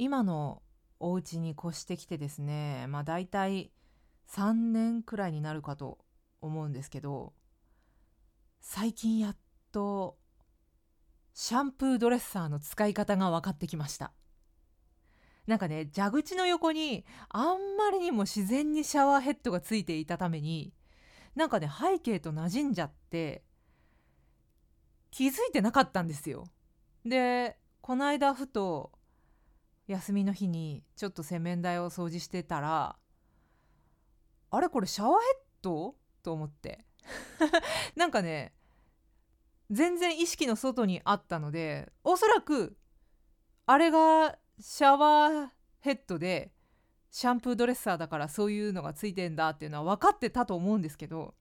今のお家に越してきてですねまあ大体3年くらいになるかと思うんですけど最近やっとシャンプードレッサーの使い方が分かってきました。なんかね蛇口の横にあんまりにも自然にシャワーヘッドがついていたためになんかね背景と馴染んじゃって気づいてなかったんですよ。でこの間ふと休みの日にちょっと洗面台を掃除してたらあれこれシャワーヘッド？と思って。なんかね全然意識の外にあったのでおそらくあれがシャワーヘッドでシャンプードレッサーだからそういうのがついてんだっていうのは分かってたと思うんですけど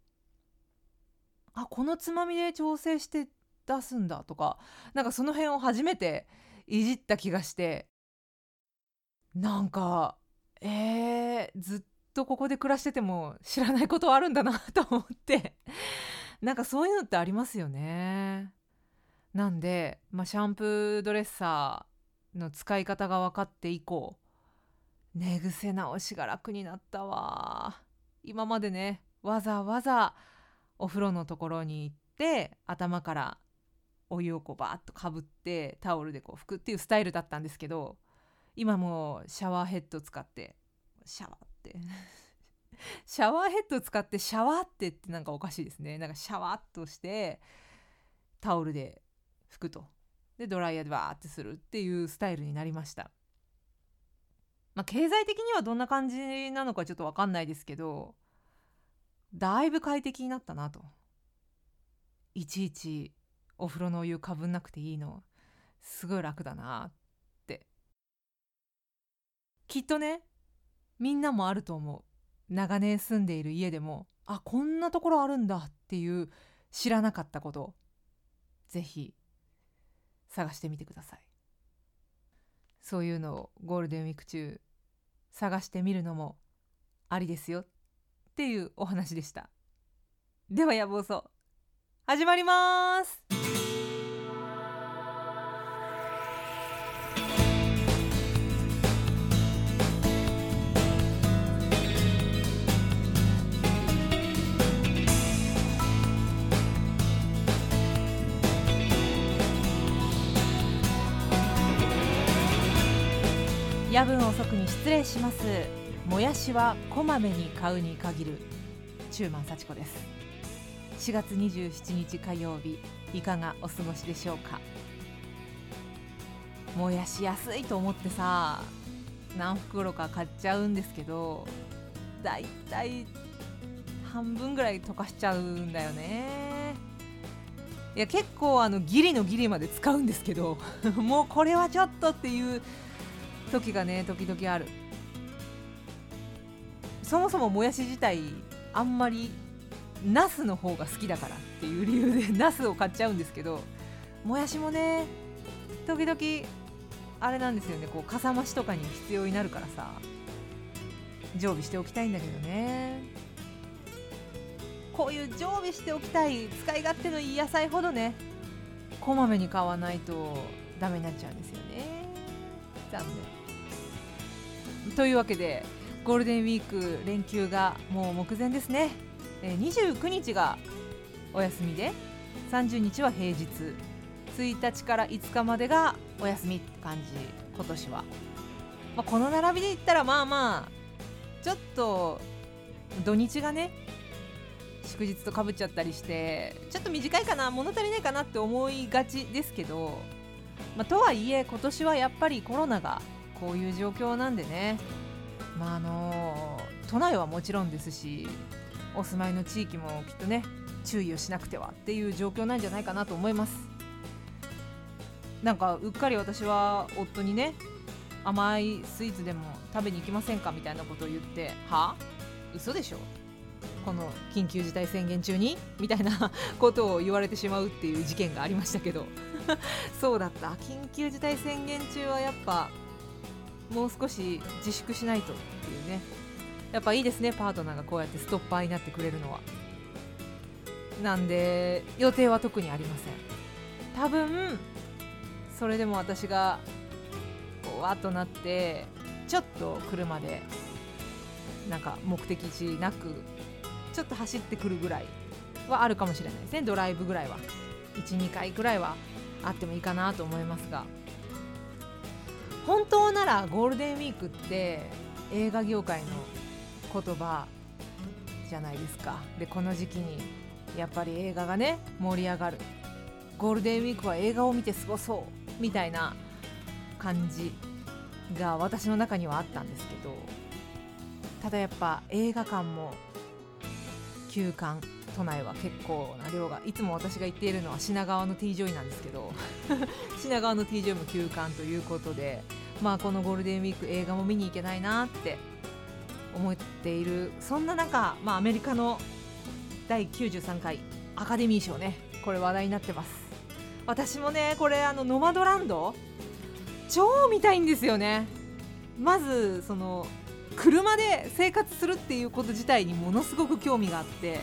あこのつまみで調整して出すんだとかなんかその辺を初めていじった気がして。なんかえー、ずっとここで暮らしてても知らないことあるんだなと思って なんかそういうのってありますよね。なんで、まあ、シャンプードレッサーの使い方が分かって以降寝癖直しが楽になったわ今までねわざわざお風呂のところに行って頭からお湯をこうバーッとかぶってタオルでこう拭くっていうスタイルだったんですけど今もシャワーヘッド使って。シャワーって。シャワーヘッド使ってシャワーってってなんかおかしいですね。なんかシャワーっとしてタオルで拭くと。でドライヤーでバーってするっていうスタイルになりました。まあ経済的にはどんな感じなのかちょっと分かんないですけどだいぶ快適になったなと。いちいちお風呂のお湯かぶんなくていいの。すごい楽だなっきっとねみんなもあると思う。長年住んでいる家でもあこんなところあるんだっていう知らなかったことぜひ探してみてください。そういうのをゴールデンウィーク中探してみるのもありですよっていうお話でした。では野望そう。始まります。礼します。もやしはこまめに買うに限る。中満幸子です。4月27日火曜日いかがお過ごしでしょうか？もやし安いと思ってさ何袋か買っちゃうんですけどだいたい半分ぐらい溶かしちゃうんだよね。いや結構あのギリのギリまで使うんですけど もうこれはちょっとっていう時がね時々ある。そもそももやし自体あんまりナスの方が好きだからっていう理由でナスを買っちゃうんですけどもやしもね時々あれなんですよねこうかさ増しとかに必要になるからさ常備しておきたいんだけどね。こういう常備しておきたい使い勝手のいい野菜ほどねこまめに買わないとダメになっちゃうんですよね。残念。というわけでゴールデンウィーク連休がもう目前ですね、えー、29日がお休みで30日は平日。1日から5日までがお休みって感じ今年は、まあ、この並びで言ったらまあまあちょっと土日がね祝日とかぶっちゃったりしてちょっと短いかな物足りないかなって思いがちですけど、まあ、とはいえ今年はやっぱりコロナがこういう状況なんでね。まああの都内はもちろんですしお住まいの地域もきっとね注意をしなくてはっていう状況なんじゃないかなと思います。なんかうっかり私は夫にね甘いスイーツでも食べに行きませんかみたいなことを言っては？あ嘘でしょ。この緊急事態宣言中に？みたいな ことを言われてしまうっていう事件がありましたけど。そうだった。緊急事態宣言中はやっぱもう少し自粛しないとっていうね。やっぱいいですねパートナーがこうやってストッパーになってくれるのは。なんで予定は特にありません。多分それでも私がこうわっとなってちょっと車でなんか目的地なくちょっと走ってくるぐらいはあるかもしれないですね。ドライブぐらいは。12回ぐらいはあってもいいかなと思いますが。本当ならゴールデンウィークって映画業界の言葉じゃないですか。でこの時期にやっぱり映画がね盛り上がる。ゴールデンウィークは映画を見て過ごそうみたいな感じが私の中にはあったんですけどただやっぱ映画館も休館。都内は結構な量がいつも私が行っているのは品川の T ジョイなんですけど 品川の T ジョイも休館ということでまあこのゴールデンウィーク映画も見に行けないなって思っているそんな中、まあ、アメリカの第93回アカデミー賞ねこれ話題になってます。私もねこれあのノマドランド超見たいんですよね。まずその車で生活するっていうこと自体にものすごく興味があって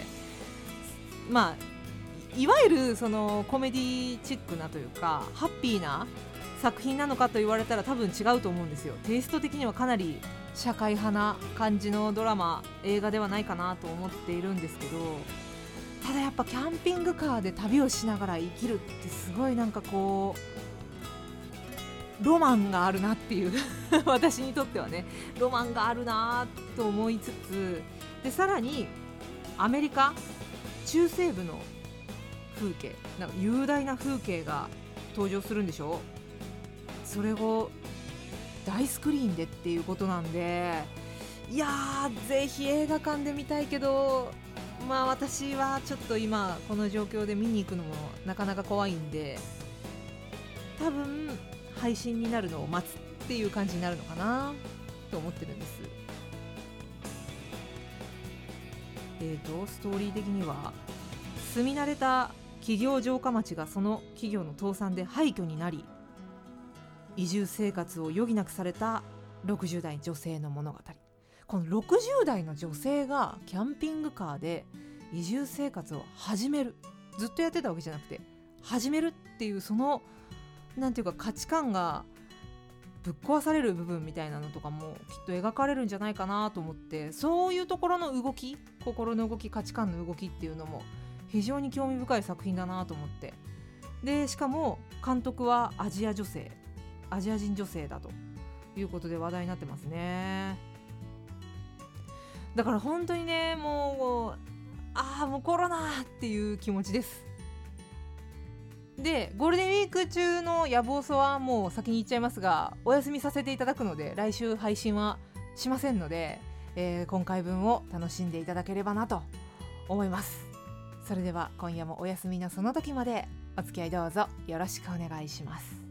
まあいわゆるそのコメディチックなというかハッピーな作品なのかと言われたら多分違うと思うんですよ。テイスト的にはかなり社会派な感じのドラマ映画ではないかなと思っているんですけどただやっぱキャンピングカーで旅をしながら生きるってすごいなんかこうロマンがあるなっていう 私にとってはねロマンがあるなと思いつつでさらにアメリカ中西部の風景なんか雄大な風景が登場するんでしょ？それを大スクリーンでっていうことなんでいやーぜひ映画館で見たいけどまあ私はちょっと今この状況で見に行くのもなかなか怖いんで多分配信になるのを待つっていう感じになるのかなと思ってるんです。えーとストーリー的には住み慣れた企業城下町がその企業の倒産で廃墟になり移住生活を余儀なくされた60代女性の物語。この60代の女性がキャンピングカーで移住生活を始める。ずっとやってたわけじゃなくて始めるっていうその何て言うか価値観がぶっ壊される部分みたいなのとかもきっと描かれるんじゃないかなと思ってそういうところの動き心の動き価値観の動きっていうのも非常に興味深い作品だなと思って。でしかも監督はアジア女性アジア人女性だということで話題になってますね。だから本当にねもうああもうコロナっていう気持ちです。でゴールデンウィーク中の野望そはもう先に言っちゃいますがお休みさせていただくので来週配信はしませんので、えー、今回分を楽しんでいただければなと思います。それでは今夜もお休みのその時までお付き合いどうぞよろしくお願いします。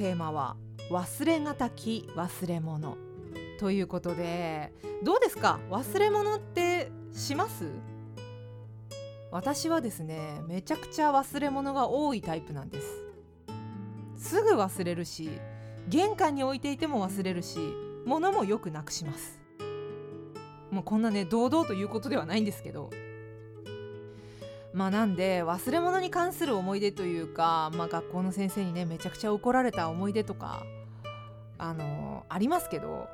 テーマは忘れがたき忘れ物。ということでどうですか？忘れ物ってします？私はですねめちゃくちゃ忘れ物が多いタイプなんです。すぐ忘れるし玄関に置いていても忘れるし物もよくなくします。もうこんなね堂々ということではないんですけどまあなんで忘れ物に関する思い出というか、まあ、学校の先生にねめちゃくちゃ怒られた思い出とかあのー、ありますけど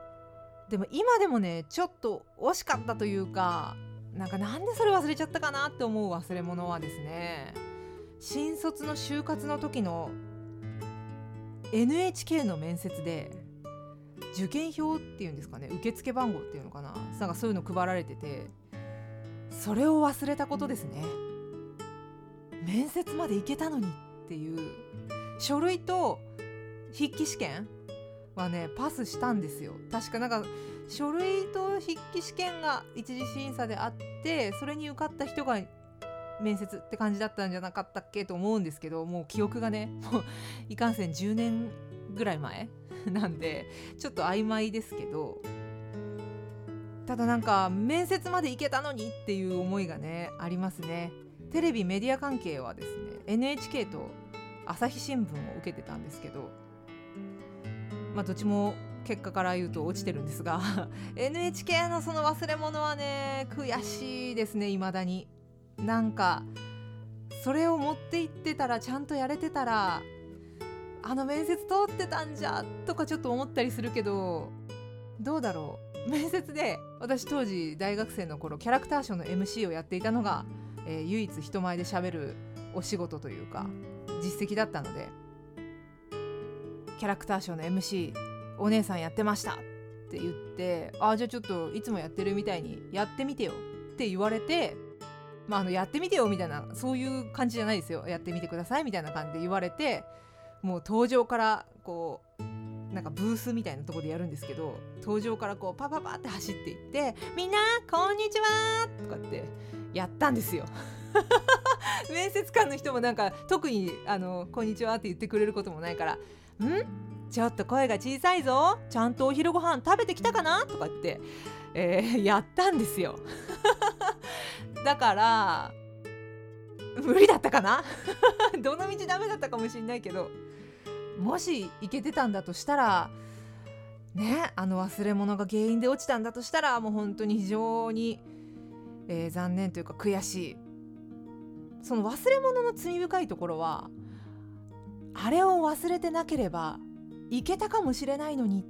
でも今でもねちょっと惜しかったというかなんかなんでそれ忘れちゃったかなって思う忘れ物はですね新卒の就活の時の NHK の面接で受験票っていうんですかね受付番号っていうのかななんかそういうの配られててそれを忘れたことですね。面接まで行けたのにっていう書類と筆記試験はねパスしたんですよ。確かなんか書類と筆記試験が一次審査であってそれに受かった人が面接って感じだったんじゃなかったっけと思うんですけどもう記憶がねもういかんせん10年ぐらい前 なんでちょっと曖昧ですけど。ただなんか面接まで行けたのにっていう思いがねありますね。テレビメディア関係はですね NHK と朝日新聞を受けてたんですけどまあどっちも結果から言うと落ちてるんですが NHK のその忘れ物はね悔しいですね未だに。なんかそれを持って行ってたらちゃんとやれてたらあの面接通ってたんじゃとかちょっと思ったりするけどどうだろう。面接で私当時大学生の頃キャラクターショーの MC をやっていたのが、えー、唯一人前でしゃべるお仕事というか実績だったのでキャラクターショーの MC お姉さんやってましたって言ってああじゃあちょっといつもやってるみたいにやってみてよって言われてまあ、あのやってみてよみたいなそういう感じじゃないですよやってみてくださいみたいな感じで言われてもう登場からこうなんかブースみたいなとこでやるんですけど登場からこうパパパって走っていって「みんなこんにちは!」とかってやったんですよ。面接官の人もなんか特にあの「こんにちは」って言ってくれることもないから「ん？ちょっと声が小さいぞちゃんとお昼ご飯食べてきたかな?」とかって、えー、やったんですよ。だから無理だったかな？どの道ダメだったかもしんないけどもしいけてたんだとしたらねあの忘れ物が原因で落ちたんだとしたらもう本当に非常に、えー、残念というか悔しい。その忘れ物の罪深いところはあれを忘れてなければいけたかもしれないのに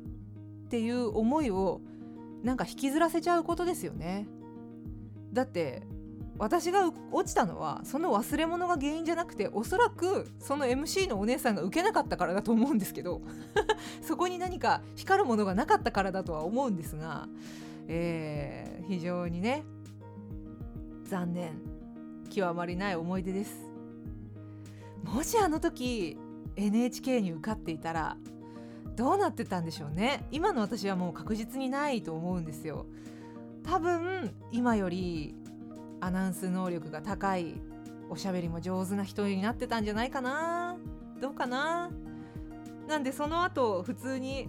っていう思いをなんか引きずらせちゃうことですよね。だって私が落ちたのはその忘れ物が原因じゃなくておそらくその MC のお姉さんが受けなかったからだと思うんですけど そこに何か光るものがなかったからだとは思うんですが、えー、非常にね残念。極まりない思い出です。もしあの時 NHK に受かっていたらどうなってたんでしょうね。今の私はもう確実にないと思うんですよ。多分今よりアナウンス能力が高いおしゃべりも上手な人になってたんじゃないかな。どうかな。なんでその後普通に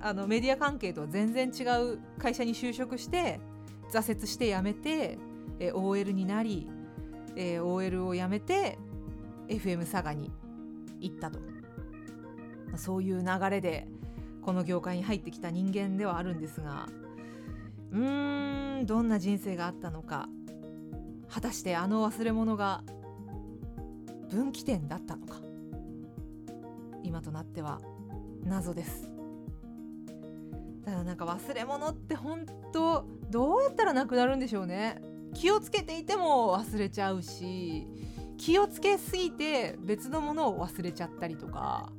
あのメディア関係とは全然違う会社に就職して挫折して辞めて、えー OL になり、えー OL を辞めて FM 佐賀に行ったと。そういう流れでこの業界に入ってきた人間ではあるんですがうーんどんな人生があったのか。果たしてあの忘れ物が分岐点だったのか。今となっては謎です。ただなんか忘れ物って本当どうやったらなくなるんでしょうね。気をつけていても忘れちゃうし気をつけすぎて別のものを忘れちゃったりとか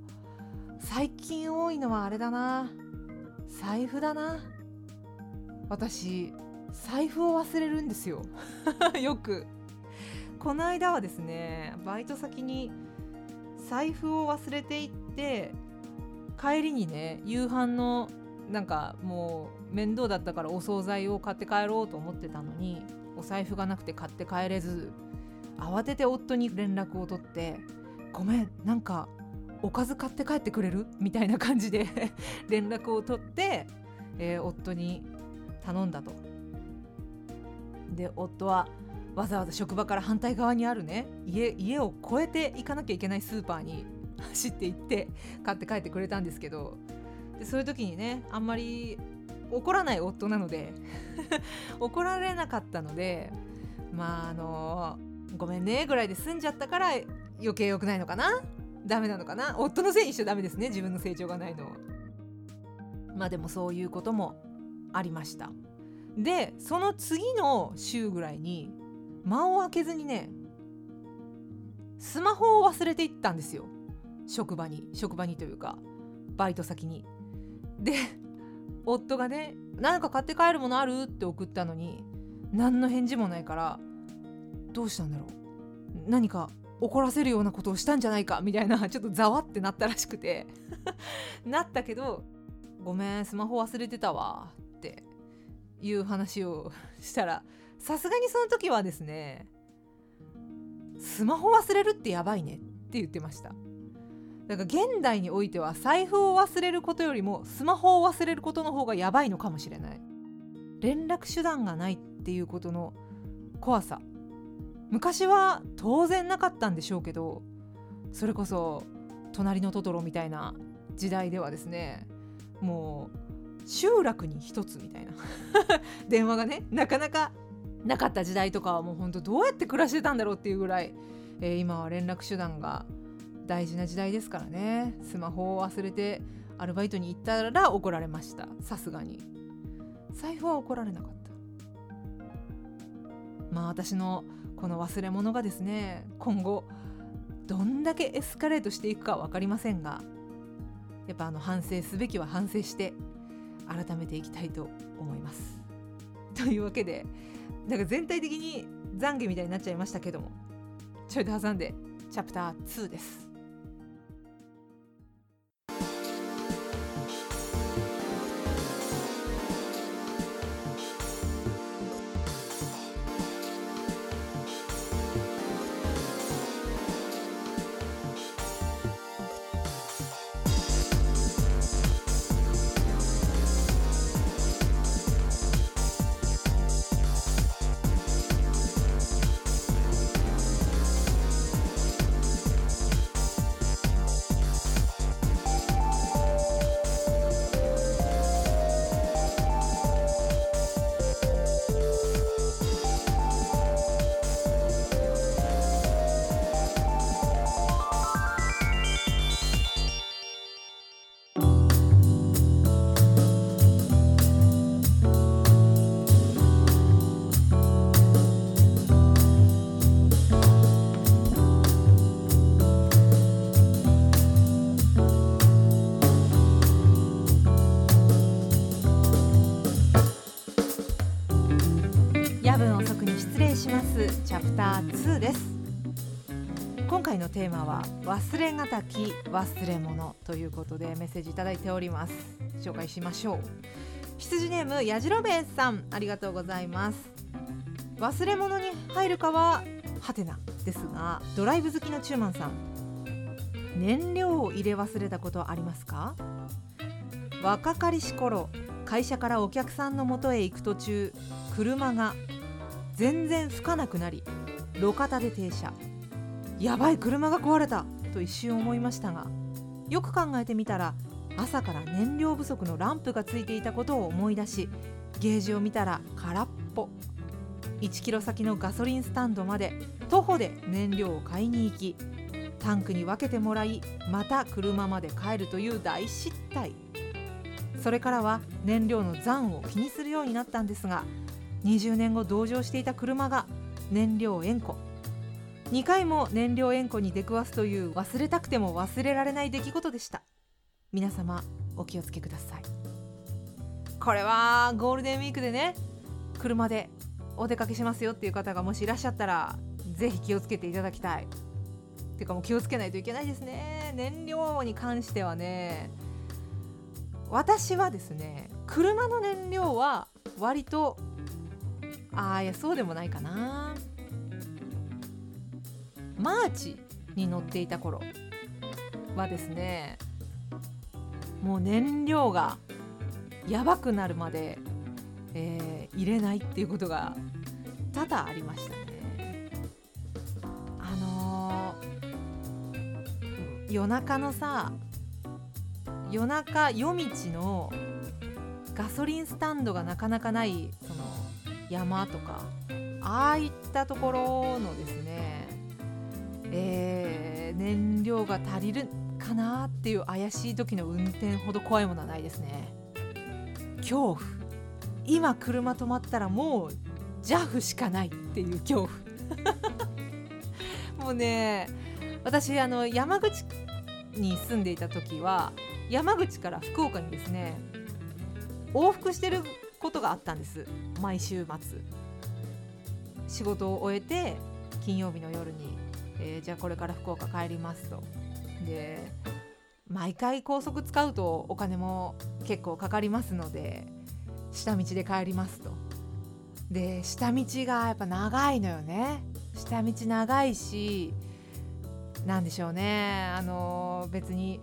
最近多いのはあれだな財布だな。私財布を忘れるんですよ。よく。この間はですねバイト先に財布を忘れていって帰りにね夕飯のなんかもう面倒だったからお惣菜を買って帰ろうと思ってたのにお財布がなくて買って帰れず慌てて夫に連絡を取って「ごめんなんかおかず買って帰ってくれる?」みたいな感じで 連絡を取って、えー、夫に頼んだとで夫はわざわざ職場から反対側にあるね家家を越えて行かなきゃいけないスーパーに 走って行って買って帰ってくれたんですけどでそういう時にねあんまり怒らない夫なので 怒られなかったのでまああのごめんねぐらいで済んじゃったから余計良くないのかな？ダメなのかな？夫のせいにしちゃダメですね自分の成長がないのまあでもそういうこともありました。でその次の週ぐらいに間を空けずにねスマホを忘れていったんですよ。職場に職場にというかバイト先に。で夫がね「何か買って帰るものある?」って送ったのに何の返事もないからどうしたんだろう何か怒らせるようなことをしたんじゃないか？みたいなちょっとざわってなったらしくて なったけど「ごめんスマホ忘れてたわ」っていう話を したらさすがにその時はですねスマホ忘れるってやばいねって言ってました。だから現代においては財布を忘れることよりもスマホを忘れることの方がやばいのかもしれない。連絡手段がないっていうことの怖さ。昔は当然なかったんでしょうけどそれこそ隣のトトロみたいな時代ではですねもう集落に一つみたいな。電話がねなかなかなかった時代とかはもうほんとどうやって暮らしてたんだろうっていうぐらい、えー、今は連絡手段が大事な時代ですからねスマホを忘れてアルバイトに行ったら怒られましたさすがに財布は怒られなかったまあ私のこの忘れ物がですね今後どんだけエスカレートしていくか分かりませんがやっぱあの反省すべきは反省して改めていきたいと思います。というわけでなんか全体的に懺悔みたいになっちゃいましたけどもちょいと挟んでチャプター2です。ーマは忘れがたき忘れ物ということでメッセージいただいております。紹介しましょう。羊ネームやじろべえさん。ありがとうございます。忘れ物に入るかはハテナですがドライブ好きのチューマンさん。燃料を入れ忘れたことありますか？若かりし頃会社からお客さんのもとへ行く途中車が全然吹かなくなり路肩で停車。やばい車が壊れた。と一瞬思いましたがよく考えてみたら朝から燃料不足のランプがついていたことを思い出しゲージを見たら空っぽ。1キロ先のガソリンスタンドまで徒歩で燃料を買いに行きタンクに分けてもらいまた車まで帰るという大失態。それからは燃料の残を気にするようになったんですが20年後同乗していた車が燃料塩湖2回も燃料塩湖に出くわすという忘れたくても忘れられない出来事でした。皆様お気をつけください。これはゴールデンウィークでね車でお出かけしますよっていう方がもしいらっしゃったらぜひ気をつけていただきたい。てかもう気をつけないといけないですね。燃料に関してはね。私はですね車の燃料は割とああいやそうでもないかな。マーチに乗っていた頃はですねもう燃料がやばくなるまで、えー、入れないっていうことが多々ありましたね。あのー、夜中のさ夜中夜道のガソリンスタンドがなかなかないその山とかああいったところのですね、えー、燃料が足りるかなっていう怪しい時の運転ほど怖いものはないですね。恐怖。今車止まったらもう JAF しかないっていう恐怖。もうね私あの山口に住んでいた時は山口から福岡にですね往復してることがあったんです。毎週末。仕事を終えて金曜日の夜に。えー、じゃあこれから福岡帰りますと。で毎回高速使うとお金も結構かかりますので下道で帰りますと。で下道がやっぱ長いのよね。下道長いし何でしょうね。あの別に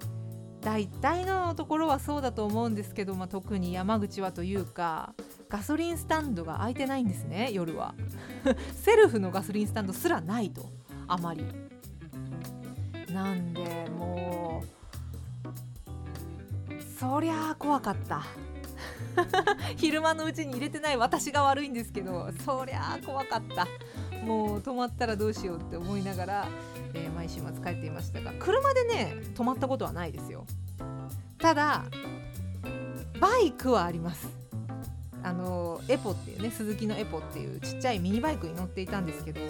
大体のところはそうだと思うんですけど、まあ、特に山口はというかガソリンスタンドが空いてないんですね夜は。セルフのガソリンスタンドすらないと。あまり。なんでもうそりゃあ怖かった。昼間のうちに入れてない私が悪いんですけどそりゃあ怖かった。もう止まったらどうしようって思いながら、えー、毎週末帰っていましたが車でね止まったことはないですよ。ただバイクはあります。あのエポっていうね鈴木のエポっていうちっちゃいミニバイクに乗っていたんですけど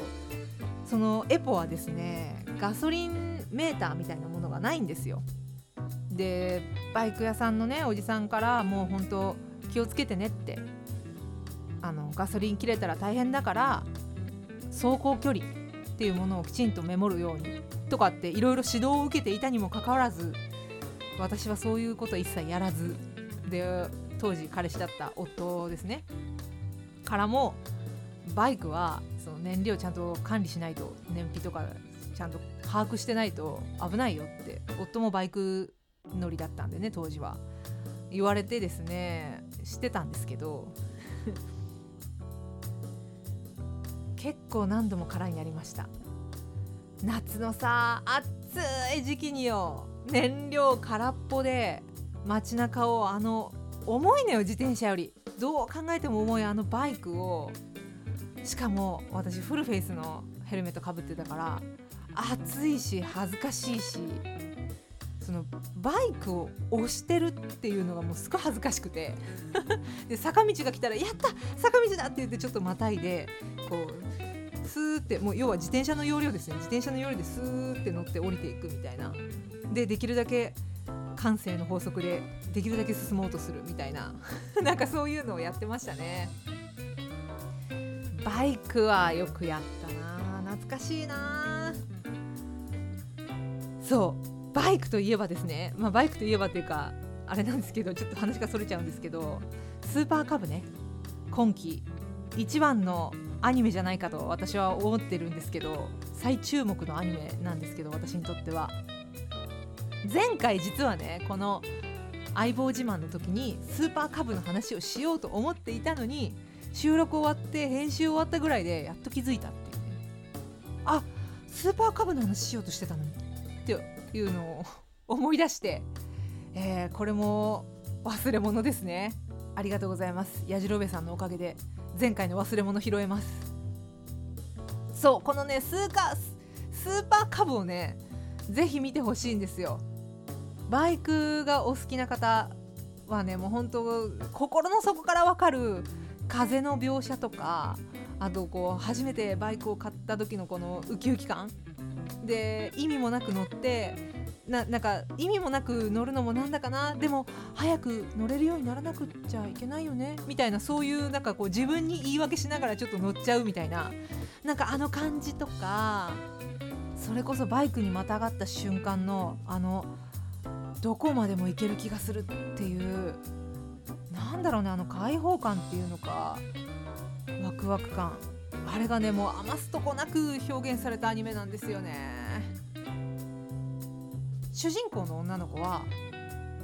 そのエポはですねガソリンメーターみたいなものがないんですよ。でバイク屋さんのねおじさんからもう本当気をつけてねってあのガソリン切れたら大変だから走行距離っていうものをきちんとメモるようにとかっていろいろ指導を受けていたにもかかわらず私はそういうこと一切やらずで当時彼氏だった夫ですねからもバイクはその燃料ちゃんと管理しないと燃費とかちゃんと把握してないと危ないよって夫もバイク乗りだったんでね当時は言われてですね知ってたんですけど結構何度も空になりました。夏のさ暑い時期によ燃料空っぽで街中をあの重いのよ自転車より。どう考えても重いあのバイクをしかも私フルフェイスのヘルメットかぶってたから暑いし恥ずかしいしそのバイクを押してるっていうのがもうすごい恥ずかしくて で坂道が来たら「やった坂道だ!」って言ってちょっとまたいでこうスーってもう要は自転車の要領ですね。自転車の要領でスーって乗って降りていくみたいな。でできるだけ感性の法則でできるだけ進もうとするみたいな。なんかそういうのをやってましたね。バイクはよくやったな。懐かしいな。そう。バイクといえばですね、まあ、バイクといえばっていうかあれなんですけどちょっと話がそれちゃうんですけどスーパーカブね。今季一番のアニメじゃないかと私は思ってるんですけど最注目のアニメなんですけど私にとっては。前回実はねこの相棒自慢の時にスーパーカブの話をしようと思っていたのに収録終わって編集終わったぐらいでやっと気づいたっていうね。あスーパーカブの話しようとしてたのにっていうのを思い出して、えー、これも忘れ物ですね。ありがとうございます。やじろべさんのおかげで前回の忘れ物拾えます。そうこのねスーカスーパーカブをねぜひ見てほしいんですよ。バイクがお好きな方はねもう本当心の底からわかる風の描写とかあとこう初めてバイクを買った時のこのウキウキ感。で意味もなく乗ってななんか意味もなく乗るのもなんだかな。でも早く乗れるようにならなくっちゃいけないよね。みたいなそういうなんかこう自分に言い訳しながらちょっと乗っちゃうみたいな。なんかあの感じとかそれこそバイクにまたがった瞬間のあのどこまでも行ける気がするっていうなんだろうねあの開放感っていうのか。ワクワク感。あれがねもう余すとこなく表現されたアニメなんですよね。主人公の女の子は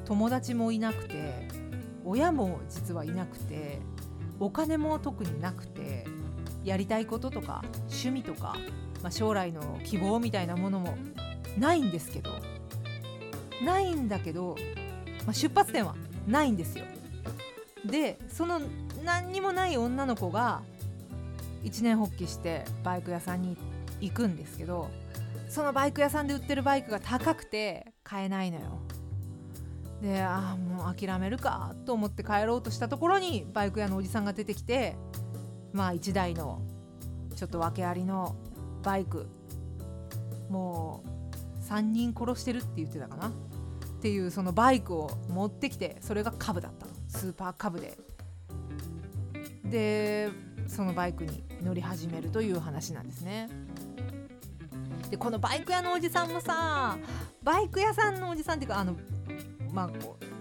友達もいなくて親も実はいなくてお金も特になくてやりたいこととか趣味とか、まあ、将来の希望みたいなものもないんですけどないんだけど、まあ、出発点はないんですよ。でその何にもない女の子が一年発起してバイク屋さんに行くんですけどそのバイク屋さんで売ってるバイクが高くて買えないのよ。でああもう諦めるかと思って帰ろうとしたところにバイク屋のおじさんが出てきてまあ1台のちょっと訳ありのバイクもう3人殺してるって言ってたかな？っていうそのバイクを持ってきてそれがカブだったスーパーカブで。でそのバイクに乗り始めるという話なんですね。でこのバイク屋のおじさんもさバイク屋さんのおじさんっていうかあのまあ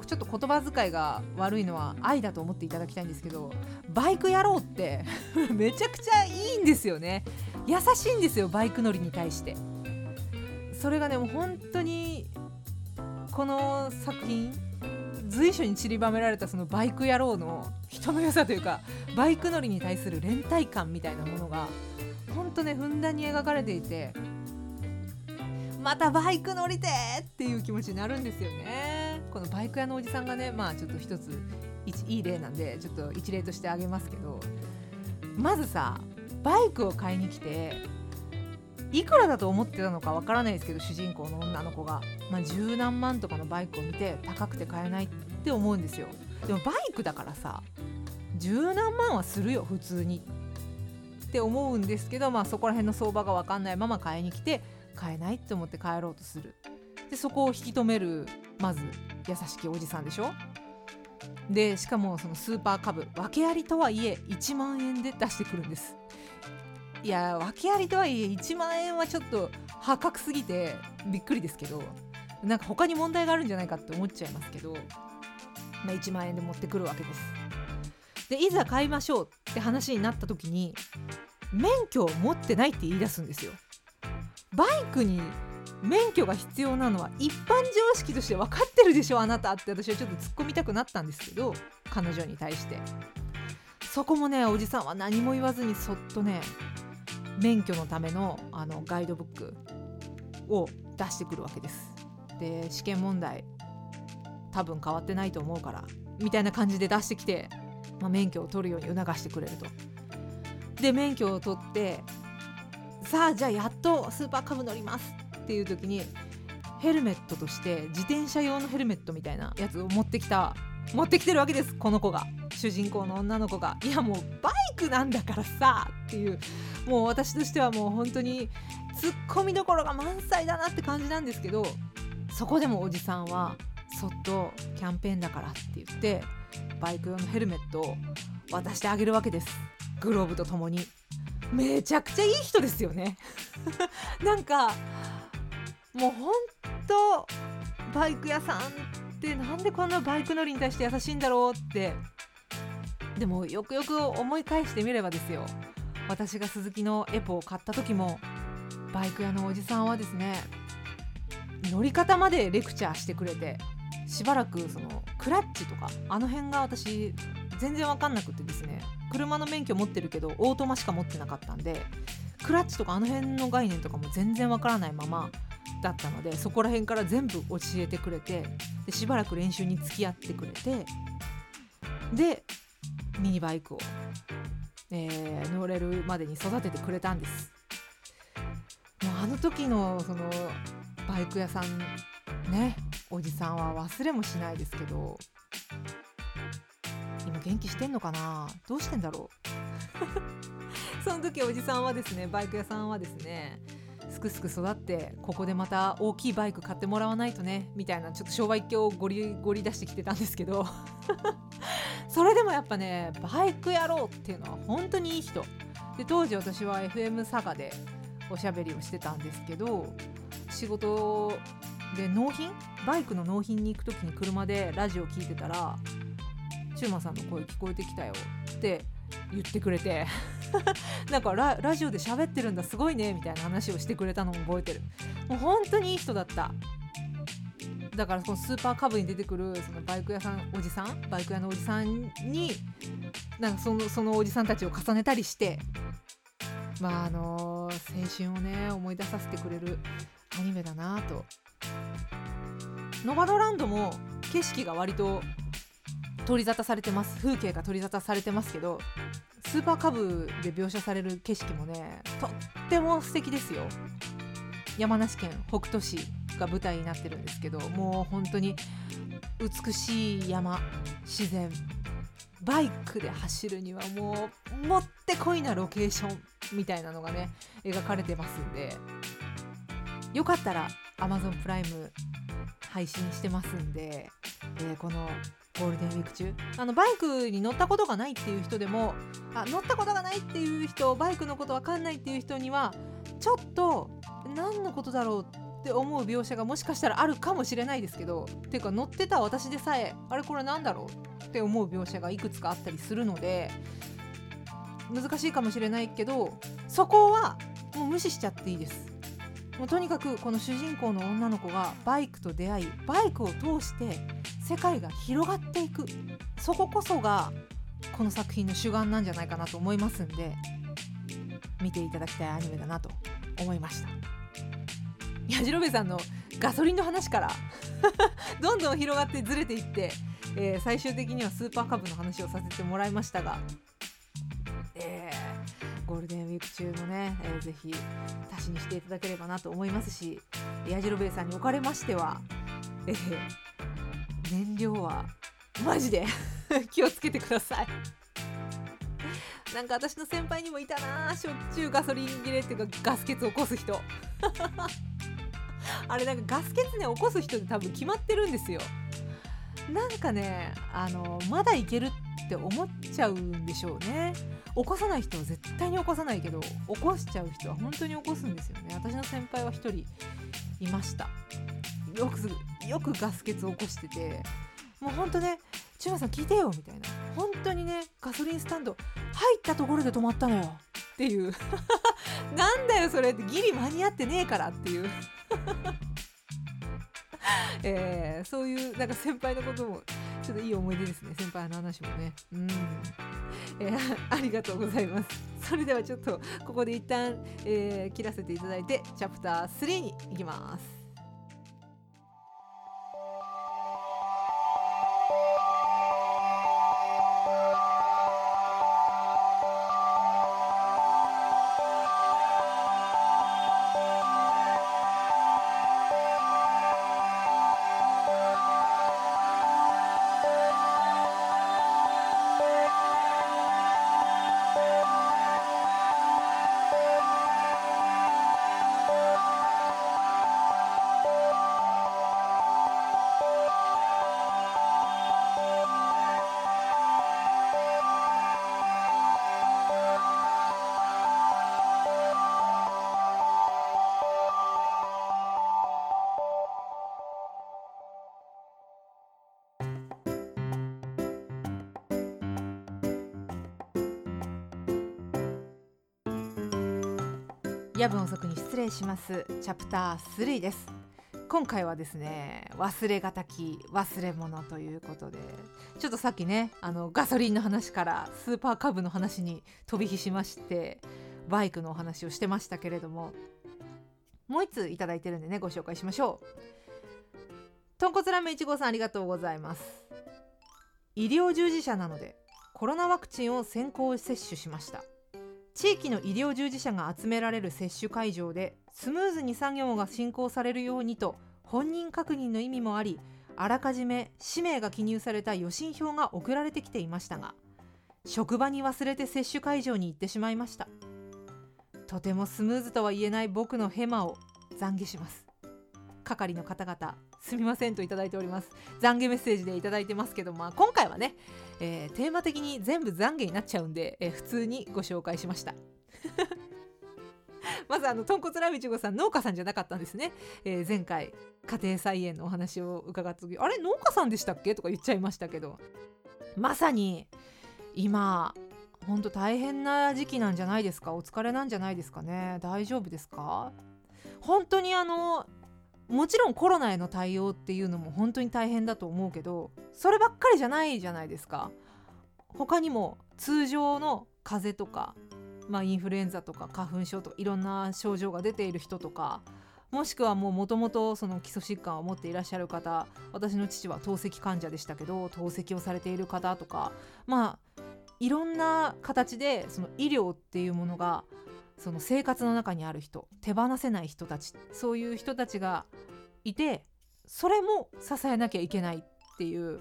ちょっと言葉遣いが悪いのは愛だと思っていただきたいんですけどバイク野郎って めちゃくちゃいいんですよね。優しいんですよバイク乗りに対して。それがねもう本当にこの作品随所に散りばめられたそのバイク野郎の人の良さというかバイク乗りに対する連帯感みたいなものが本当ねふんだんに描かれていてまたバイク乗りてっていう気持ちになるんですよね。このバイク屋のおじさんがねまあちょっと一ついい例なんでちょっと一例としてあげますけどまずさバイクを買いに来ていくらだと思ってたのかわからないですけど主人公の女の子が、まあ、十何万とかのバイクを見て高くて買えないって思うんですよ。でもバイクだからさ十何万はするよ普通に。って思うんですけど、まあ、そこら辺の相場が分かんないまま買いに来て買えないって思って帰ろうとする。でそこを引き止めるまず優しきおじさんでしょ。でしかもそのスーパーカブ訳ありとはいえ1万円で出してくるんです。いや訳ありとはいえ1万円はちょっと破格すぎてびっくりですけどなんか他に問題があるんじゃないかって思っちゃいますけど、まあ、1万円で持ってくるわけです。でいざ買いましょうって話になった時に免許を持ってないって言い出すんですよ。バイクに免許が必要なのは一般常識として分かってるでしょあなたって私はちょっと突っ込みたくなったんですけど彼女に対して。そこもねおじさんは何も言わずにそっとね免許のためのあのガイドブックを出してくるわけです。で試験問題多分変わってないと思うからみたいな感じで出してきて、まあ、免許を取るように促してくれると。で免許を取ってさあじゃあやっとスーパーカブ乗りますっていう時にヘルメットとして自転車用のヘルメットみたいなやつを持ってきた持ってきてるわけですこの子が。主人公の女の子が。いやもうバイクなんだからさっていうもう私としてはもう本当にツッコミどころが満載だなって感じなんですけどそこでもおじさんはそっとキャンペーンだからって言ってバイク用のヘルメットを渡してあげるわけです。グローブとともに。めちゃくちゃいい人ですよね。なんかもうほんとバイク屋さんってなんでこんなバイク乗りに対して優しいんだろうって。でもよくよく思い返してみればですよ。私が鈴木のエポを買った時もバイク屋のおじさんはですね乗り方までレクチャーしてくれてしばらくそのクラッチとかあの辺が私全然分かんなくてですね車の免許持ってるけどオートマしか持ってなかったんでクラッチとかあの辺の概念とかも全然わからないままだったのでそこら辺から全部教えてくれてでしばらく練習に付き合ってくれてでミニバイクを、えー、乗れるまでに育ててくれたんです。もうあの時のそのバイク屋さんねおじさんは忘れもしないですけど今元気してんのかな？どうしてんだろう？その時おじさんはですねバイク屋さんはですねすくすく育ってここでまた大きいバイク買ってもらわないとねみたいなちょっと商売一興をゴリゴリ出してきてたんですけど。それでもやっぱねバイク野郎っていうのは本当にいい人。で当時私は FM 佐賀でおしゃべりをしてたんですけど仕事で納品？バイクの納品に行く時に車でラジオ聞いてたらシューマさんの声聞こえてきたよって言ってくれて。なんかララジオで喋ってるんだすごいねみたいな話をしてくれたのも覚えてる。もう本当にいい人だった。だからそのスーパーカブに出てくるそのバイク屋さんおじさんバイク屋のおじさんになんかそのそのおじさんたちを重ねたりしてまああのー、青春をね思い出させてくれるアニメだなと。ノバドランドも景色が割と取り沙汰されてます。風景が取り沙汰されてますけどスーパーカブで描写される景色もねとっても素敵ですよ。山梨県北杜市が舞台になってるんですけどもう本当に美しい山自然バイクで走るにはもうもってこいなロケーションみたいなのがね描かれてますんでよかったら Amazon プライム配信してますんで、えー、このゴールデンウィーク中。あのバイクに乗ったことがないっていう人でもあ乗ったことがないっていう人バイクのことわかんないっていう人にはちょっと何のことだろうって思う描写がもしかしたらあるかもしれないですけどっていうか乗ってた私でさえあれこれなんだろう？って思う描写がいくつかあったりするので難しいかもしれないけどそこはもう無視しちゃっていいです。もうとにかくこの主人公の女の子がバイクと出会いバイクを通して世界が広がっていく。そここそがこの作品の主眼なんじゃないかなと思いますんで見ていただきたいアニメだなと思いました。やじろべさんのガソリンの話から どんどん広がってずれていって、えー、最終的にはスーパーカブの話をさせてもらいましたが、えー、ゴールデンウィーク中のね、えー、ぜひ足しにしていただければなと思いますしやじろべさんにおかれましては、えー、燃料はマジで 気をつけてください。なんか私の先輩にもいたなしょっちゅうガソリン切れっていうかガス欠起こす人。あれなんかガス欠ね起こす人って多分決まってるんですよ。なんかねあのまだいけるって思っちゃうんでしょうね。起こさない人は絶対に起こさないけど起こしちゃう人は本当に起こすんですよね。私の先輩は1人いました。よくよくガス欠を起こしてて。もうほんとね「チュマさん聞いてよ」みたいな。本当にねガソリンスタンド入ったところで止まったのよっていう。なんだよそれって。ギリ間に合ってねえからっていう。えー、そういうなんか先輩のこともちょっといい思い出ですね。先輩の話もね。うん、えー、ありがとうございます。それではちょっとここで一旦、えー、切らせていただいてチャプター3に行きます。夜分遅くに失礼します。チャプター3です。今回はですね忘れがたき忘れ物ということでちょっとさっきねあのガソリンの話からスーパーカブの話に飛び火しましてバイクのお話をしてましたけれどももう一ついただいてるんでねご紹介しましょう。豚骨ラーメン1号さんありがとうございます。医療従事者なのでコロナワクチンを先行接種しました。地域の医療従事者が集められる接種会場でスムーズに作業が進行されるようにと本人確認の意味もありあらかじめ氏名が記入された予診票が送られてきていましたが職場に忘れて接種会場に行ってしまいました。とてもスムーズとは言えない僕のヘマを懺悔します。係の方々すみませんといただいております。懺悔メッセージでいただいてますけど、まあ、今回はね、えー、テーマ的に全部懺悔になっちゃうんで、えー、普通にご紹介しました。まずあの豚骨ラビチゴさん農家さんじゃなかったんですね、えー、前回家庭菜園のお話を伺った時あれ農家さんでしたっけ？とか言っちゃいましたけど。まさに今ほんと大変な時期なんじゃないですか？お疲れなんじゃないですかね？大丈夫ですか？本当にあのもちろんコロナへの対応っていうのも本当に大変だと思うけどそればっかりじゃないじゃないですか。他にも通常の風邪とか、まあ、インフルエンザとか花粉症とかいろんな症状が出ている人とかもしくはもともとその基礎疾患を持っていらっしゃる方私の父は透析患者でしたけど透析をされている方とかまあいろんな形でその医療っていうものがその生活の中にある人手放せない人たちそういう人たちがいてそれも支えなきゃいけないっていう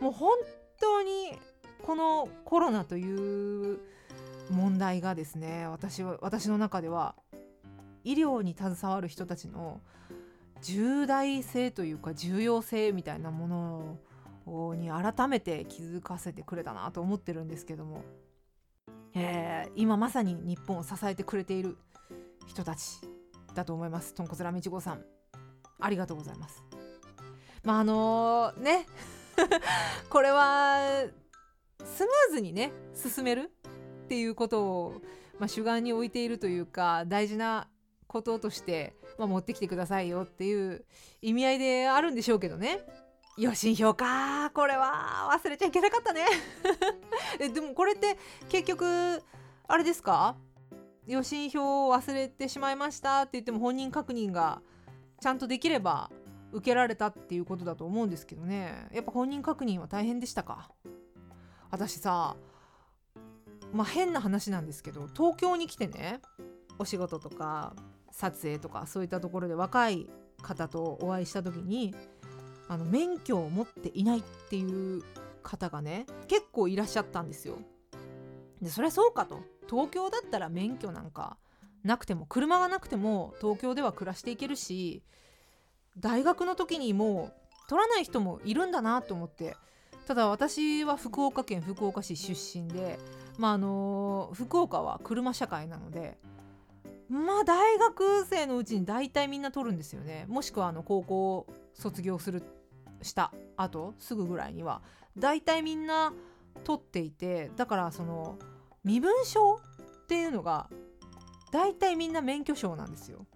もう本当にこのコロナという問題がですね私は私の中では医療に携わる人たちの重大性というか重要性みたいなものに改めて気づかせてくれたなと思ってるんですけども。えー、今まさに日本を支えてくれている人たちだと思います。とんこつラーメン1号さん。ありがとうございます。まああのね。これはスムーズにね進めるっていうことを、まあ、主眼に置いているというか大事なこととして、まあ、持ってきてくださいよっていう意味合いであるんでしょうけどね。予診票かこれは。忘れちゃいけなかったね。えでもこれって結局あれですか？予診票を忘れてしまいましたって言っても本人確認がちゃんとできれば受けられたっていうことだと思うんですけどね。やっぱ本人確認は大変でしたか？私さまあ変な話なんですけど東京に来てねお仕事とか撮影とかそういったところで若い方とお会いした時にあの免許を持っていないっていう方がね結構いらっしゃったんですよ。でそりゃそうかと。東京だったら免許なんかなくても車がなくても東京では暮らしていけるし大学の時にもう取らない人もいるんだなと思って。ただ私は福岡県福岡市出身でまああの福岡は車社会なのでまあ大学生のうちに大体みんな取るんですよね。もしくはあの高校卒業するした後すぐぐらいには大体みんな取っていてだからその身分証っていうのが大体みんな免許証なんですよ。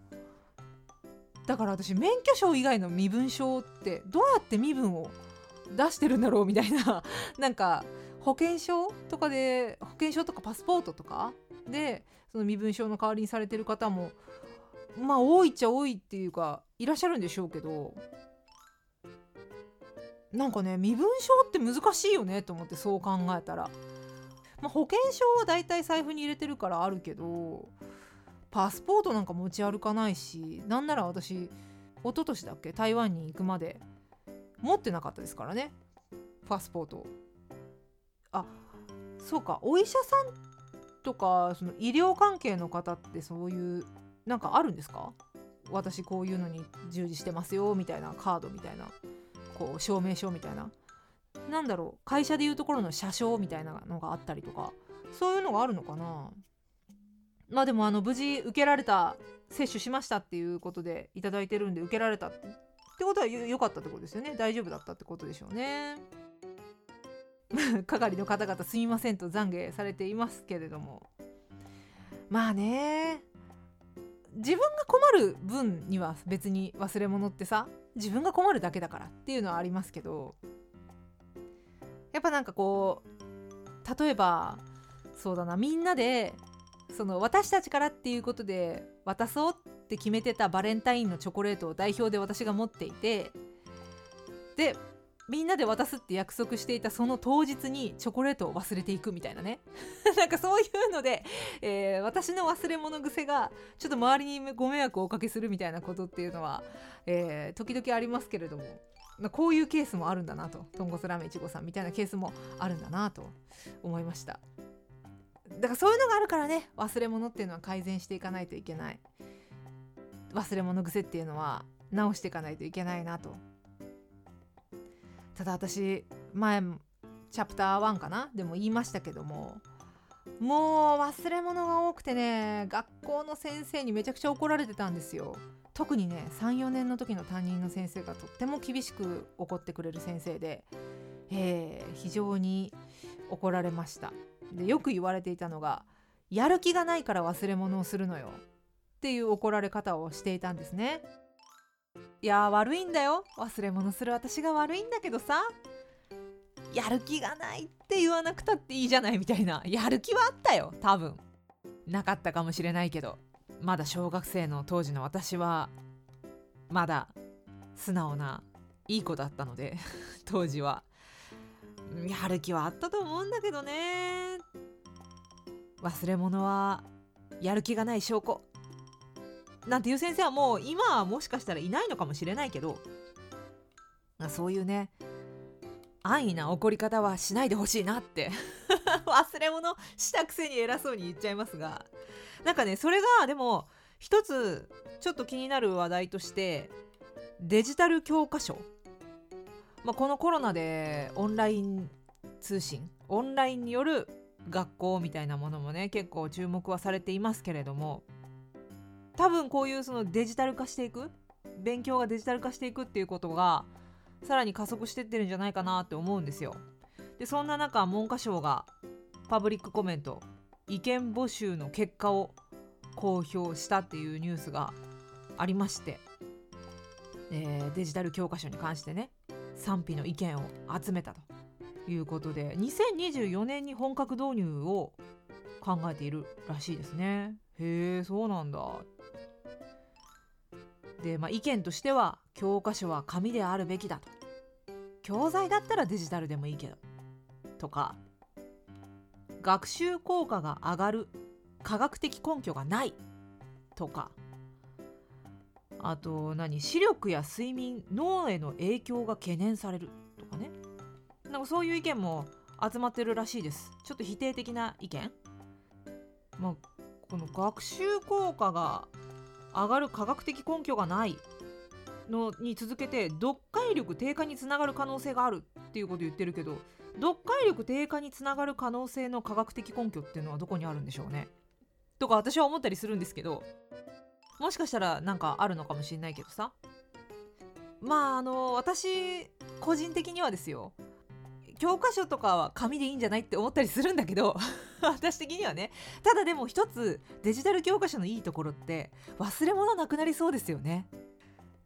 だから私免許証以外の身分証ってどうやって身分を出してるんだろうみたいな なんか保険証とかで保険証とかパスポートとかでその身分証の代わりにされてる方もまあ多いっちゃ多いっていうかいらっしゃるんでしょうけどなんかね身分証って難しいよねと思ってそう考えたら、まあ、保険証はだいたい財布に入れてるからあるけどパスポートなんか持ち歩かないしなんなら私一昨年だっけ台湾に行くまで持ってなかったですからね。パスポートあそうかお医者さんとかその医療関係の方ってそういうなんかあるんですか？私こういうのに従事してますよみたいなカードみたいな。こう証明書みたいな。なんだろう会社でいうところの車掌みたいなのがあったりとかそういうのがあるのかな。まあでもあの無事受けられた接種しましたっていうことで頂いてるんで受けられたってってことは良かったってことですよね。大丈夫だったってことでしょうね。係の方々すみませんと懺悔されていますけれども。まあね自分が困る分には別に忘れ物ってさ自分が困るだけだからっていうのはありますけどやっぱなんかこう例えばそうだなみんなでその私たちからっていうことで渡そうって決めてたバレンタインのチョコレートを代表で私が持っていてでみんなで渡すって約束していたその当日にチョコレートを忘れていくみたいなね。なんかそういうので、えー、私の忘れ物癖がちょっと周りにご迷惑をおかけするみたいなことっていうのは、えー、時々ありますけれどもこういうケースもあるんだなと。豚骨ラーメンいちごさんみたいなケースもあるんだなと思いました。だからそういうのがあるからね忘れ物っていうのは改善していかないといけない。忘れ物癖っていうのは直していかないといけないなとただ私前チャプター1かな？でも言いましたけども。もう忘れ物が多くてね学校の先生にめちゃくちゃ怒られてたんですよ。特にね34年の時の担任の先生がとっても厳しく怒ってくれる先生で、えー、非常に怒られました。でよく言われていたのが「やる気がないから忘れ物をするのよ」っていう怒られ方をしていたんですね。いや悪いんだよ。忘れ物する私が悪いんだけどさ。やる気がないって言わなくたっていいじゃないみたいな。やる気はあったよ多分。なかったかもしれないけど。まだ小学生の当時の私はまだ素直ないい子だったので 当時は。やる気はあったと思うんだけどね。忘れ物はやる気がない証拠。なんていう先生はもう今はもしかしたらいないのかもしれないけどそういうね安易な怒り方はしないでほしいなって 忘れ物したくせに偉そうに言っちゃいますがなんかねそれがでも一つちょっと気になる話題としてデジタル教科書、まあ、このコロナでオンライン通信オンラインによる学校みたいなものもね結構注目はされていますけれども多分こういうそのデジタル化していく勉強がデジタル化していくっていうことがさらに加速してってるんじゃないかなって思うんですよ。でそんな中文科省がパブリックコメント意見募集の結果を公表したっていうニュースがありまして、えー、デジタル教科書に関してね賛否の意見を集めたということで2024年に本格導入を考えているらしいですね。へえそうなんだ。で、まあ、意見としては教科書は紙であるべきだと。教材だったらデジタルでもいいけど。とか学習効果が上がる科学的根拠がない。とかあと何視力や睡眠脳への影響が懸念される。とかね。なんかそういう意見も集まってるらしいです。ちょっと否定的な意見。まあこの学習効果が上がる科学的根拠がない。のに続けて読解力低下につながる可能性があるっていうこと言ってるけど読解力低下につながる可能性の科学的根拠っていうのはどこにあるんでしょうね？とか私は思ったりするんですけどもしかしたらなんかあるのかもしれないけどさ。まああの私個人的にはですよ。教科書とかは紙でいいんじゃないって思ったりするんだけど 私的にはね。ただでも一つデジタル教科書のいいところって忘れ物なくなりそうですよね。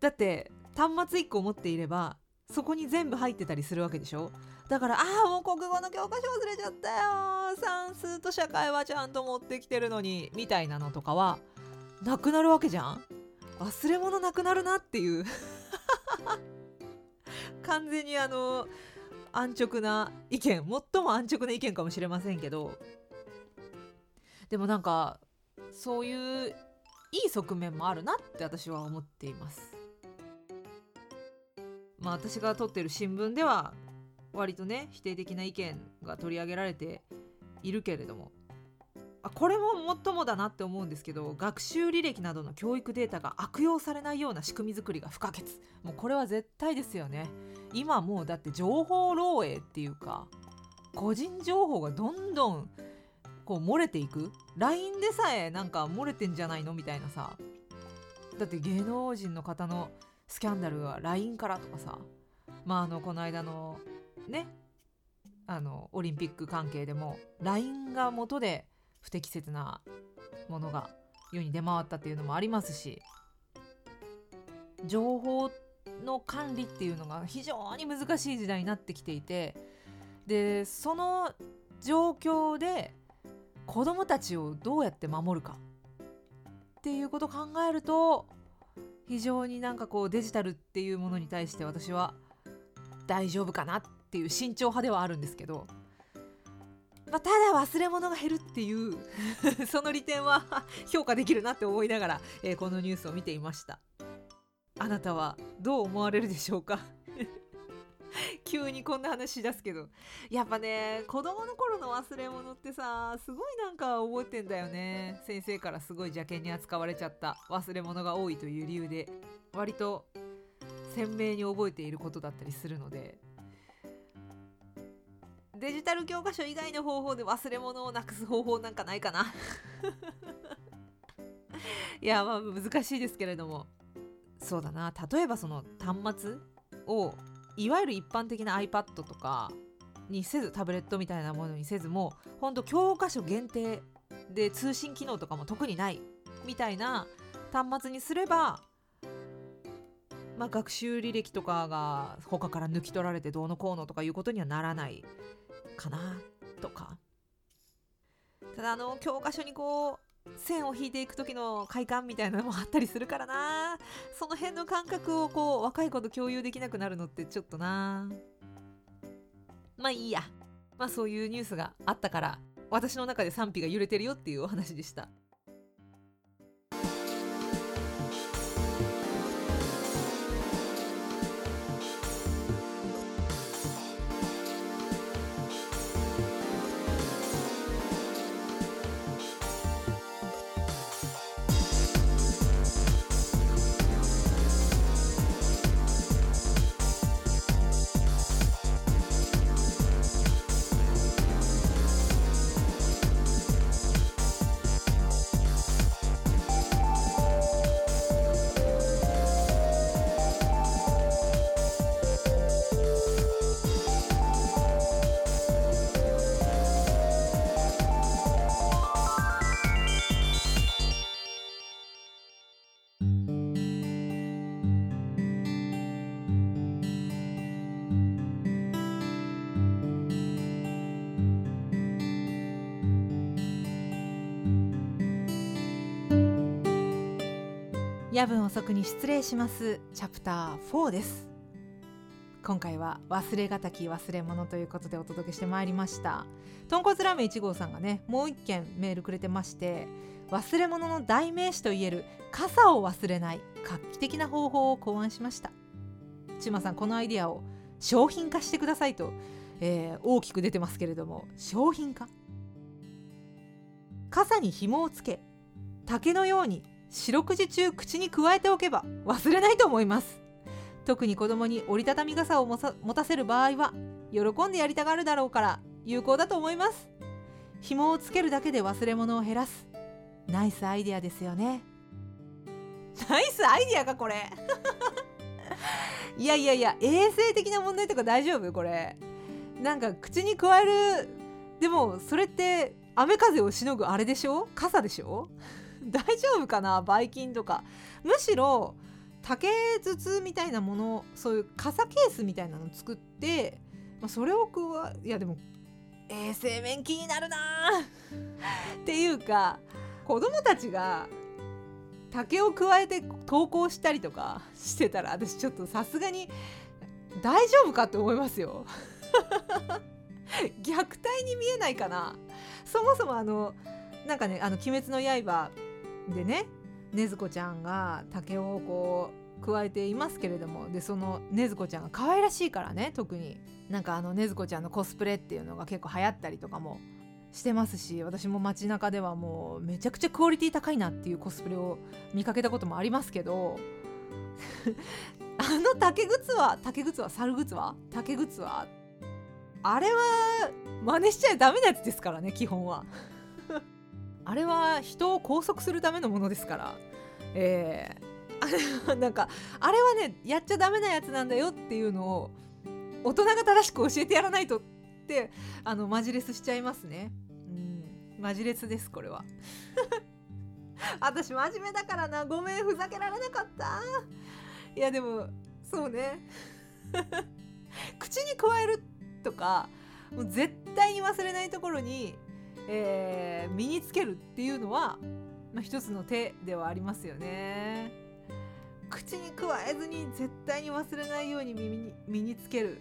だって端末1個持っていればそこに全部入ってたりするわけでしょ。だからああもう国語の教科書忘れちゃったよ算数と社会はちゃんと持ってきてるのにみたいなのとかはなくなるわけじゃん。忘れ物なくなるなっていう。完全にあの安直な意見最も安直な意見かもしれませんけどでもなんかそういういい側面もあるなって私は思っています。まあ私が撮ってる新聞では割とね否定的な意見が取り上げられているけれどもあこれももっともだなって思うんですけど学習履歴などの教育データが悪用されないような仕組み作りが不可欠。もうこれは絶対ですよね。今もうだって情報漏洩っていうか個人情報がどんどんこう漏れていく。LINE でさえなんか漏れてんじゃないのみたいなさ。だって芸能人の方のスキャンダルは LINE からとかさ。まああのこの間のねあのオリンピック関係でも LINE が元で不適切なものが世に出回ったっていうのもありますし情報の管理っていうのが非常に難しい時代になってきていてでその状況で子どもたちをどうやって守るかっていうことを考えると非常になんかこうデジタルっていうものに対して私は大丈夫かなっていう慎重派ではあるんですけど、まあ、ただ忘れ物が減るっていう その利点は評価できるなって思いながら、えー、このニュースを見ていました。あなたはどう思われるでしょうか？急にこんな話し出すけど。やっぱね子供の頃の忘れ物ってさすごいなんか覚えてんだよね。先生からすごい邪険に扱われちゃった忘れ物が多いという理由で。割と鮮明に覚えていることだったりするので。デジタル教科書以外の方法で忘れ物をなくす方法なんかないかな？いやまあ難しいですけれども。そうだな。例えばその端末をいわゆる一般的な iPad とかにせずタブレットみたいなものにせずもほんと教科書限定で通信機能とかも特にないみたいな端末にすればまあ、学習履歴とかが他から抜き取られてどうのこうのとかいうことにはならないかなとか。ただあの教科書にこう線を引いていく時の快感みたいなのもあったりするからな。その辺の感覚をこう若い子と共有できなくなるのってちょっとな。まあいいや。まあそういうニュースがあったから私の中で賛否が揺れてるよっていうお話でした。夜分遅くに失礼します。チャプター4です。今回は忘れがたき忘れ物ということでお届けしてまいりました。豚骨ラーメン1号さんがねもう一件メールくれてまして忘れ物の代名詞といえる傘を忘れない画期的な方法を考案しました。ちまさんこのアイディアを商品化してくださいと、えー、大きく出てますけれども商品化。傘に紐をつけ竹のように四六時中口に加えておけば忘れないと思います。特に子供に折りたたみ傘を持たせる場合は喜んでやりたがるだろうから有効だと思います。紐をつけるだけで忘れ物を減らす。ナイスアイデアですよね。ナイスアイデアかこれ。いやいやいや衛生的な問題とか大丈夫？これ。なんか口に加える。でもそれって雨風をしのぐあれでしょ？傘でしょ？大丈夫かな？ばい菌とか。むしろ竹筒みたいなものそういう傘ケースみたいなの作って、まあ、それを加えいやでも衛生面気になるな っていうか子供たちが竹を加えて投稿したりとかしてたら私ちょっとさすがに大丈夫かって思いますよ。虐待に見えないかな。そもそもあのなんかね「あの鬼滅の刃」でね禰豆子ちゃんが竹をこう加えていますけれどもでその禰豆子ちゃんが可愛らしいからね特に。なんかあの禰豆子ちゃんのコスプレっていうのが結構流行ったりとかもしてますし私も街中ではもうめちゃくちゃクオリティ高いなっていうコスプレを見かけたこともありますけど あの竹靴は竹靴は猿靴は？竹靴は？あれは真似しちゃダメなやつですからね基本は。あれは人を拘束するためのものですから。えー、なんかあれはねやっちゃダメなやつなんだよっていうのを大人が正しく教えてやらないとってあのマジレスしちゃいますね。うんマジレスですこれは。私真面目だからなごめんふざけられなかった。いやでもそうね。口に加えるとかもう絶対に忘れないところに、えー、身につけるっていうのは、まあ、一つの手ではありますよね。口に加えずに絶対に忘れないように身に身につける。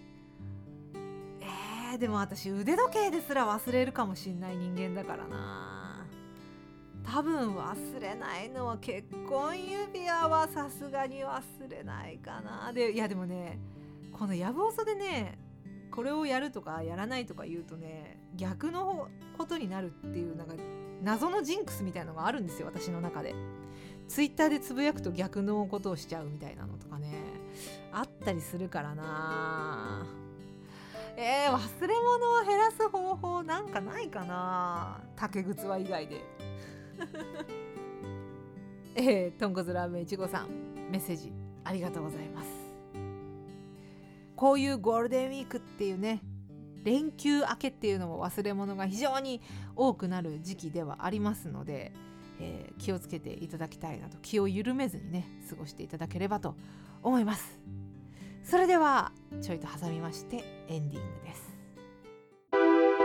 えー、でも私腕時計ですら忘れるかもしんない人間だからな。多分忘れないのは結婚指輪はさすがに忘れないかな。でいやでもねこのやぶおそでねこれをやるとかやらないとか言うとね逆のことになるっていうなんか謎のジンクスみたいのがあるんですよ私の中で。ツイッターでつぶやくと逆のことをしちゃうみたいなのとかね。あったりするからな。えー、忘れ物を減らす方法なんかないかな。竹靴は以外で。えー、とんこつラーメンいちごさんメッセージありがとうございます。こういうゴールデンウィークっていうね連休明けっていうのも忘れ物が非常に多くなる時期ではありますので、えー、気をつけていただきたいなと気を緩めずにね過ごしていただければと思います。それではちょいと挟みましてエンディングです。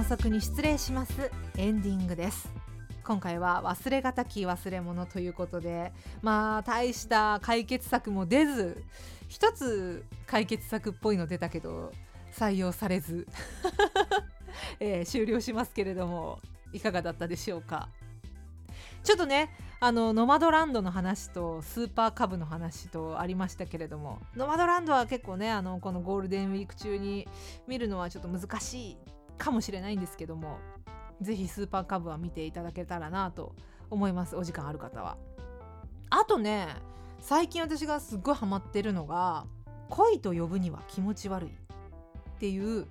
遅くに失礼します。エンディングです。今回は忘れがたき忘れ物ということでまあ大した解決策も出ず一つ解決策っぽいの出たけど採用されず、えー、終了しますけれどもいかがだったでしょうか。ちょっとねあのノマドランドの話とスーパーカブの話とありましたけれどもノマドランドは結構ねあのこのゴールデンウィーク中に見るのはちょっと難しいかもしれないんですけども是非スーパーカブは見ていただけたらなと思いますお時間ある方は。あとね最近私がすっごいハマってるのが「恋と呼ぶには気持ち悪い」っていう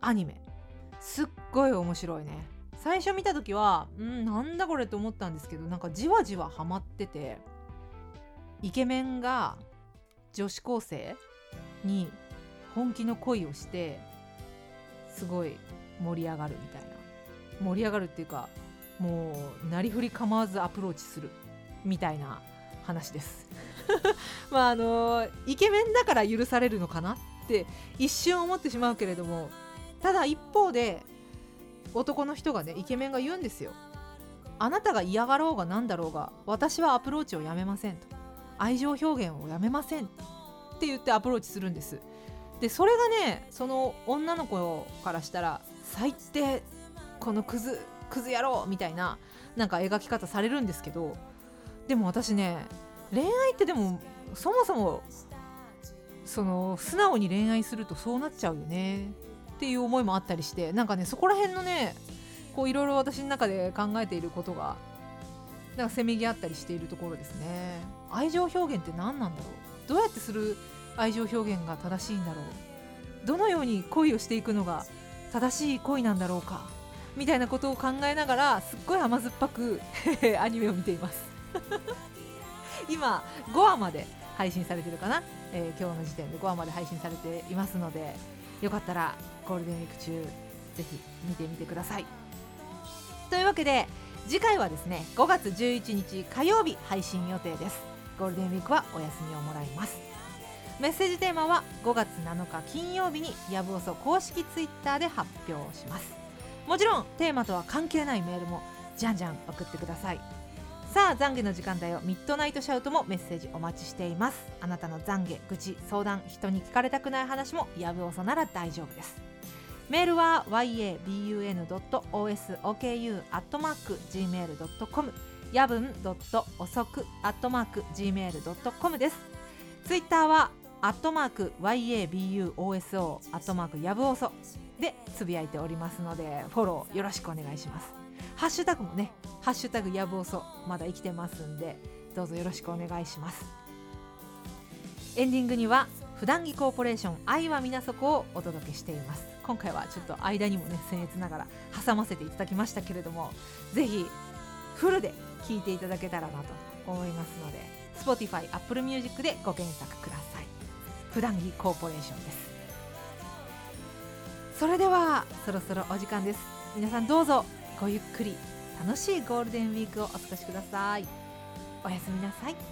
アニメ。すっごい面白いね。最初見た時はんなんだこれと思ったんですけどなんかじわじわハマっててイケメンが女子高生に本気の恋をしてすごい盛り上がるみたいな。盛り上がるっていうかもうなりふり構わずアプローチするみたいな話です。まああのイケメンだから許されるのかなって一瞬思ってしまうけれどもただ一方で男の人がねイケメンが言うんですよ。あなたが嫌がろうが何だろうが私はアプローチをやめませんと。愛情表現をやめませんって言ってアプローチするんです。でそれがねその女の子からしたら最低このクズクズ野郎みたいななんか描き方されるんですけどでも私ね恋愛ってでもそもそもその素直に恋愛するとそうなっちゃうよねっていう思いもあったりしてなんかねそこら辺のねこういろいろ私の中で考えていることがなんかせめぎ合ったりしているところですね。愛情表現って何なんだろう。どうやってする愛情表現が正しいんだろう。どのように恋をしていくのが正しい恋なんだろうか？みたいなことを考えながらすっごい甘酸っぱく アニメを見ています。今5話まで配信されてるかな、えー、今日の時点で5話まで配信されていますのでよかったらゴールデンウィーク中ぜひ見てみてください。というわけで次回はですね5月11日火曜日配信予定です。ゴールデンウィークはお休みをもらいます。メッセージテーマは5月7日金曜日にやぶおそ公式ツイッターで発表します。もちろんテーマとは関係ないメールもじゃんじゃん送ってください。さあ懺悔の時間だよ。ミッドナイトシャウトもメッセージお待ちしています。あなたの懺悔愚痴相談人に聞かれたくない話もやぶおそなら大丈夫です。メールは yabun.osoku.gmail.com やぶん遅く .gmail.com です。ツイッターはアットマーク yabuoso アットマークやぶおそでつぶやいておりますのでフォローよろしくお願いします。ハッシュタグもね「ハッシュタグやぶおそ」まだ生きてますんでどうぞよろしくお願いします。エンディングには普段着コーポレーション愛は皆そこをお届けしています。今回はちょっと間にもね僭越ながら挟ませていただきましたけれどもぜひフルで聴いていただけたらなと思いますので Spotify、Apple Music でご検索ください。普段着コーポレーションです。それではそろそろお時間です。皆さんどうぞごゆっくり楽しいゴールデンウィークをお過ごしください。おやすみなさい。